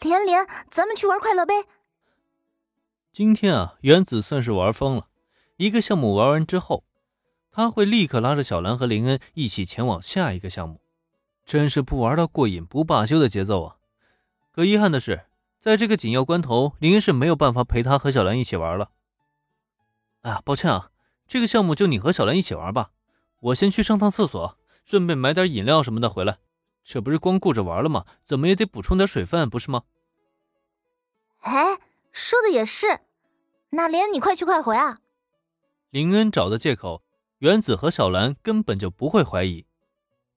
连连，咱们去玩快乐杯。今天啊，原子算是玩疯了。一个项目玩完之后，他会立刻拉着小兰和林恩一起前往下一个项目，真是不玩到过瘾不罢休的节奏啊！可遗憾的是，在这个紧要关头，林恩是没有办法陪他和小兰一起玩了。啊，抱歉啊，这个项目就你和小兰一起玩吧，我先去上趟厕所，顺便买点饮料什么的回来。这不是光顾着玩了吗？怎么也得补充点水分，不是吗？哎，说的也是。那连你快去快回啊！林恩找的借口，原子和小兰根本就不会怀疑。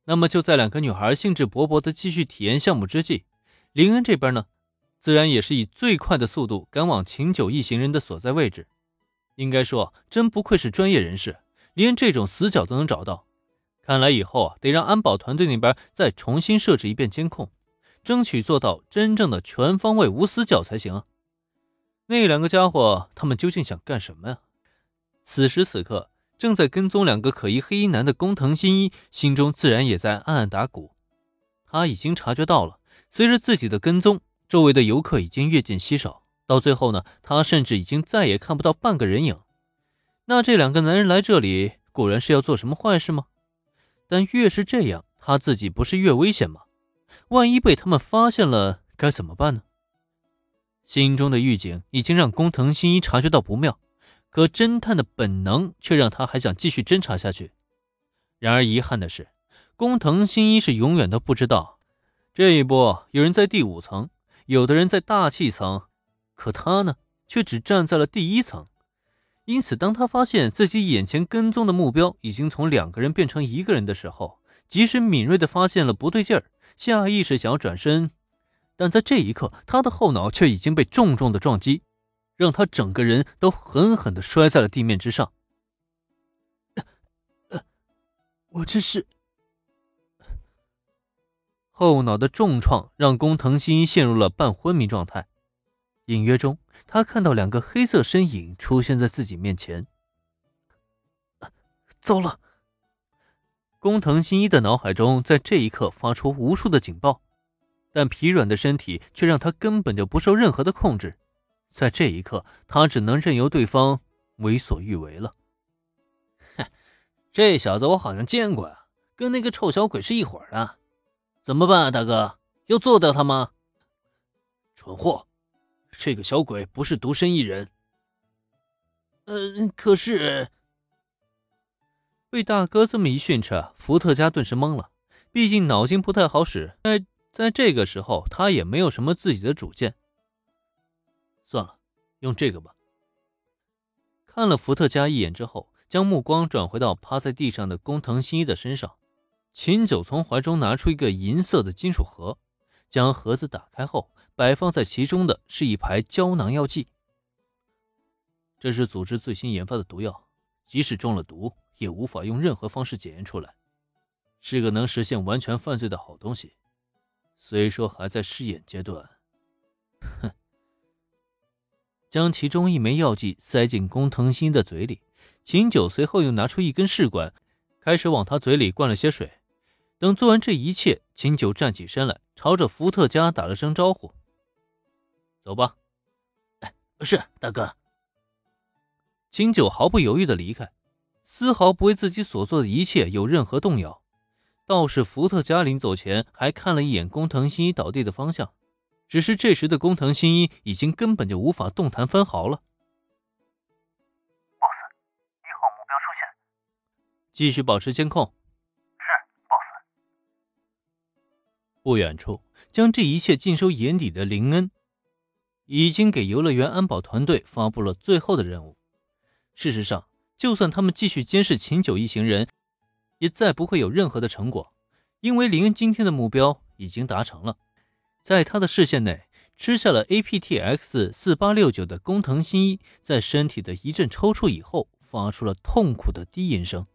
那么就在两个女孩兴致勃勃的继续体验项目之际，林恩这边呢，自然也是以最快的速度赶往秦九一行人的所在位置。应该说，真不愧是专业人士，连这种死角都能找到。看来以后啊，得让安保团队那边再重新设置一遍监控，争取做到真正的全方位无死角才行。那两个家伙，他们究竟想干什么呀？此时此刻，正在跟踪两个可疑黑衣男的工藤新一，心中自然也在暗暗打鼓。他已经察觉到了，随着自己的跟踪，周围的游客已经越见稀少，到最后呢，他甚至已经再也看不到半个人影。那这两个男人来这里，果然是要做什么坏事吗？但越是这样，他自己不是越危险吗？万一被他们发现了，该怎么办呢？心中的预警已经让工藤新一察觉到不妙，可侦探的本能却让他还想继续侦查下去。然而遗憾的是，工藤新一是永远都不知道，这一波有人在第五层，有的人在大气层，可他呢，却只站在了第一层。因此，当他发现自己眼前跟踪的目标已经从两个人变成一个人的时候，即使敏锐地发现了不对劲儿，下意识想要转身，但在这一刻，他的后脑却已经被重重的撞击，让他整个人都狠狠地摔在了地面之上。我这是……后脑的重创让工藤新一陷入了半昏迷状态。隐约中，他看到两个黑色身影出现在自己面前。糟了！工藤新一的脑海中在这一刻发出无数的警报，但疲软的身体却让他根本就不受任何的控制。在这一刻，他只能任由对方为所欲为了。哼，这小子我好像见过啊，跟那个臭小鬼是一伙的。怎么办啊，大哥？要做掉他吗？蠢货！这个小鬼不是独身一人。呃，可是被大哥这么一训斥，伏特加顿时懵了。毕竟脑筋不太好使，在在这个时候，他也没有什么自己的主见。算了，用这个吧。看了伏特加一眼之后，将目光转回到趴在地上的工藤新一的身上，秦九从怀中拿出一个银色的金属盒，将盒子打开后。摆放在其中的是一排胶囊药剂，这是组织最新研发的毒药，即使中了毒，也无法用任何方式检验出来，是个能实现完全犯罪的好东西。虽说还在试验阶段，哼。将其中一枚药剂塞进工藤新的嘴里，秦九随后又拿出一根试管，开始往他嘴里灌了些水。等做完这一切，秦九站起身来，朝着伏特加打了声招呼。走吧，哎，是大哥。秦九毫不犹豫的离开，丝毫不为自己所做的一切有任何动摇。倒是伏特加临走前还看了一眼工藤新一倒地的方向，只是这时的工藤新一已经根本就无法动弹分毫了。boss，一号目标出现，继续保持监控。是，boss。不远处，将这一切尽收眼底的林恩。已经给游乐园安保团队发布了最后的任务。事实上，就算他们继续监视秦九一行人，也再不会有任何的成果，因为林恩今天的目标已经达成了。在他的视线内，吃下了 APTX 四八六九的工藤新一，在身体的一阵抽搐以后，发出了痛苦的低吟声，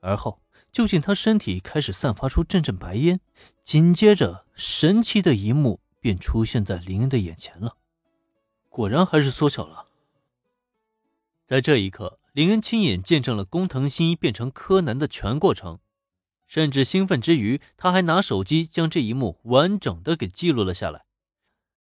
而后就见他身体开始散发出阵阵白烟，紧接着，神奇的一幕便出现在林恩的眼前了。果然还是缩小了。在这一刻，林恩亲眼见证了工藤新一变成柯南的全过程，甚至兴奋之余，他还拿手机将这一幕完整的给记录了下来。